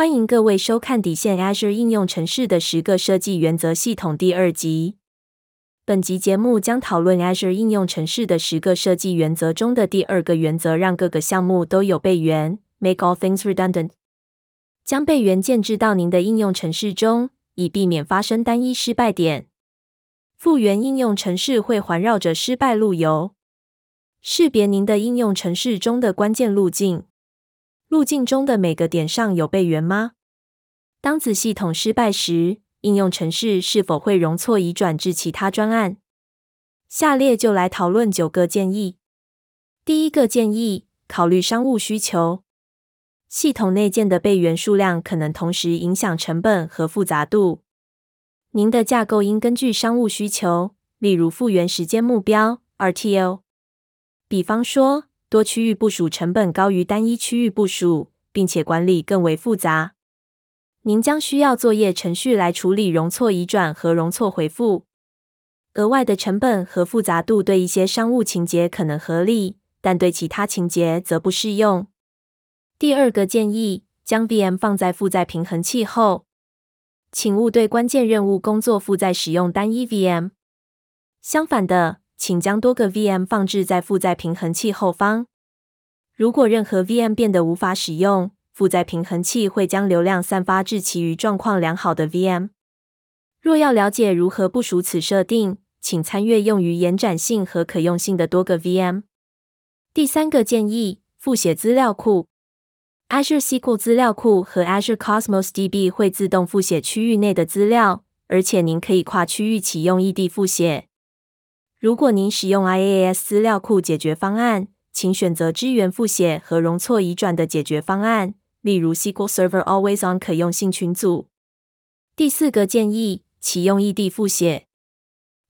欢迎各位收看《底线 Azure 应用城市的十个设计原则》系统第二集。本集节目将讨论 Azure 应用城市的十个设计原则中的第二个原则：让各个项目都有备援，Make all things redundant。将备援建置到您的应用程式中，以避免发生单一失败点。复原应用程式会环绕着失败路由，识别您的应用程式中的关键路径。路径中的每个点上有备援吗？当子系统失败时，应用程式是否会容错移转至其他专案？下列就来讨论九个建议。第一个建议：考虑商务需求。系统内建的备援数量可能同时影响成本和复杂度。您的架构应根据商务需求，例如复原时间目标 （RTO）。比方说，多区域部署成本高于单一区域部署，并且管理更为复杂。您将需要作业程序来处理容错移转和容错回复。额外的成本和复杂度对一些商务情节可能合理，但对其他情节则不适用。第二个建议：将 VM 放在负载平衡器后，请勿对关键任务工作负载使用单一 VM。相反的，请将多个 VM 放置在负载平衡器后方。如果任何 VM 变得无法使用，负载平衡器会将流量散发至其余状况良好的 VM。若要了解如何部署此设定，请参阅用于延展性和可用性的多个 VM。第三个建议：复写资料库。Azure SQL 资料库和 Azure Cosmos DB 会自动复写区域内的资料，而且您可以跨区域启用异地复写。如果您使用 IaaS 资料库解决方案，请选择支援复写和容错移转的解决方案，例如 SQL Server Always On 可用性群组。第四个建议：启用异地复写。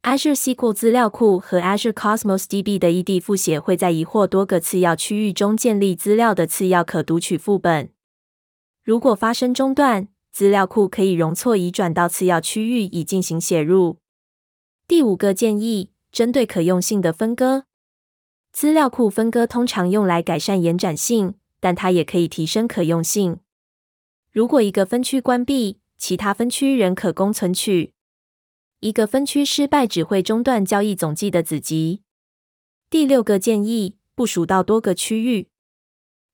Azure SQL 资料库和 Azure Cosmos DB 的异地复写会在一或多个次要区域中建立资料的次要可读取副本。如果发生中断，资料库可以容错移转到次要区域以进行写入。第五个建议。针对可用性的分割，资料库分割通常用来改善延展性，但它也可以提升可用性。如果一个分区关闭，其他分区仍可供存取。一个分区失败只会中断交易总计的子集。第六个建议：部署到多个区域。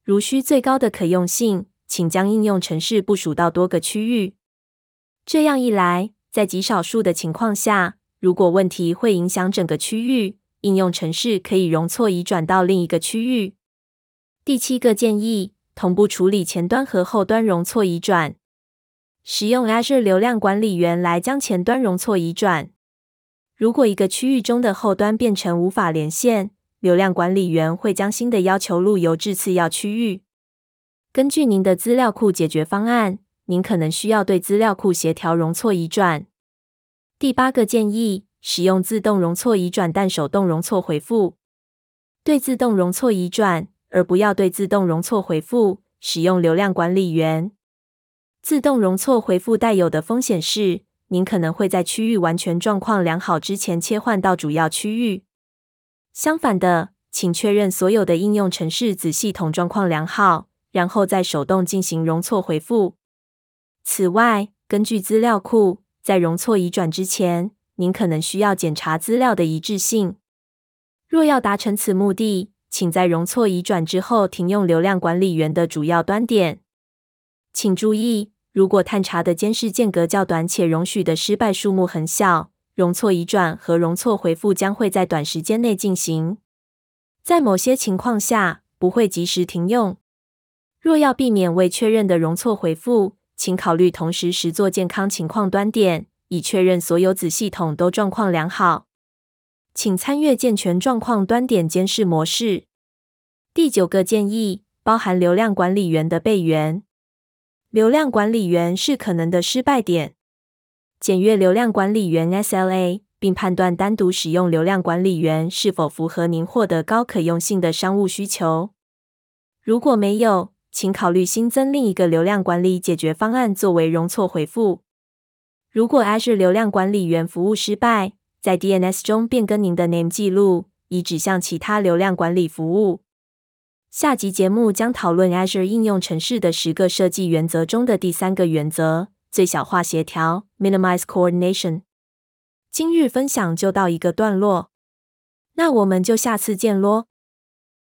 如需最高的可用性，请将应用程式部署到多个区域。这样一来，在极少数的情况下，如果问题会影响整个区域，应用程式可以容错移转到另一个区域。第七个建议：同步处理前端和后端容错移转。使用 Azure 流量管理员来将前端容错移转。如果一个区域中的后端变成无法连线，流量管理员会将新的要求路由至次要区域。根据您的资料库解决方案，您可能需要对资料库协调容错移转。第八个建议：使用自动容错移转，但手动容错回复。对自动容错移转，而不要对自动容错回复，使用流量管理员。自动容错回复带有的风险是，您可能会在区域完全状况良好之前切换到主要区域。相反的，请确认所有的应用程式子系统状况良好，然后再手动进行容错回复。此外，根据资料库。在容错移转之前，您可能需要检查资料的一致性。若要达成此目的，请在容错移转之后停用流量管理员的主要端点。请注意，如果探查的监视间隔较短且容许的失败数目很小，容错移转和容错回复将会在短时间内进行。在某些情况下，不会及时停用。若要避免未确认的容错回复，请考虑同时实作健康情况端点，以确认所有子系统都状况良好。请参阅健全状况端点监视模式。第九个建议包含流量管理员的备援。流量管理员是可能的失败点。检阅流量管理员 SLA，并判断单独使用流量管理员是否符合您获得高可用性的商务需求。如果没有，请考虑新增另一个流量管理解决方案作为容错回复。如果 azure 流量管理员服务失败在 dns 中变更您的 name 记录以指向其他流量管理服务。下集节目将讨论 azure 应用程式的十个设计原则中的第三个原则最小化协调 minimize coordination 今日分享就到一个段落。那我们就下次见喽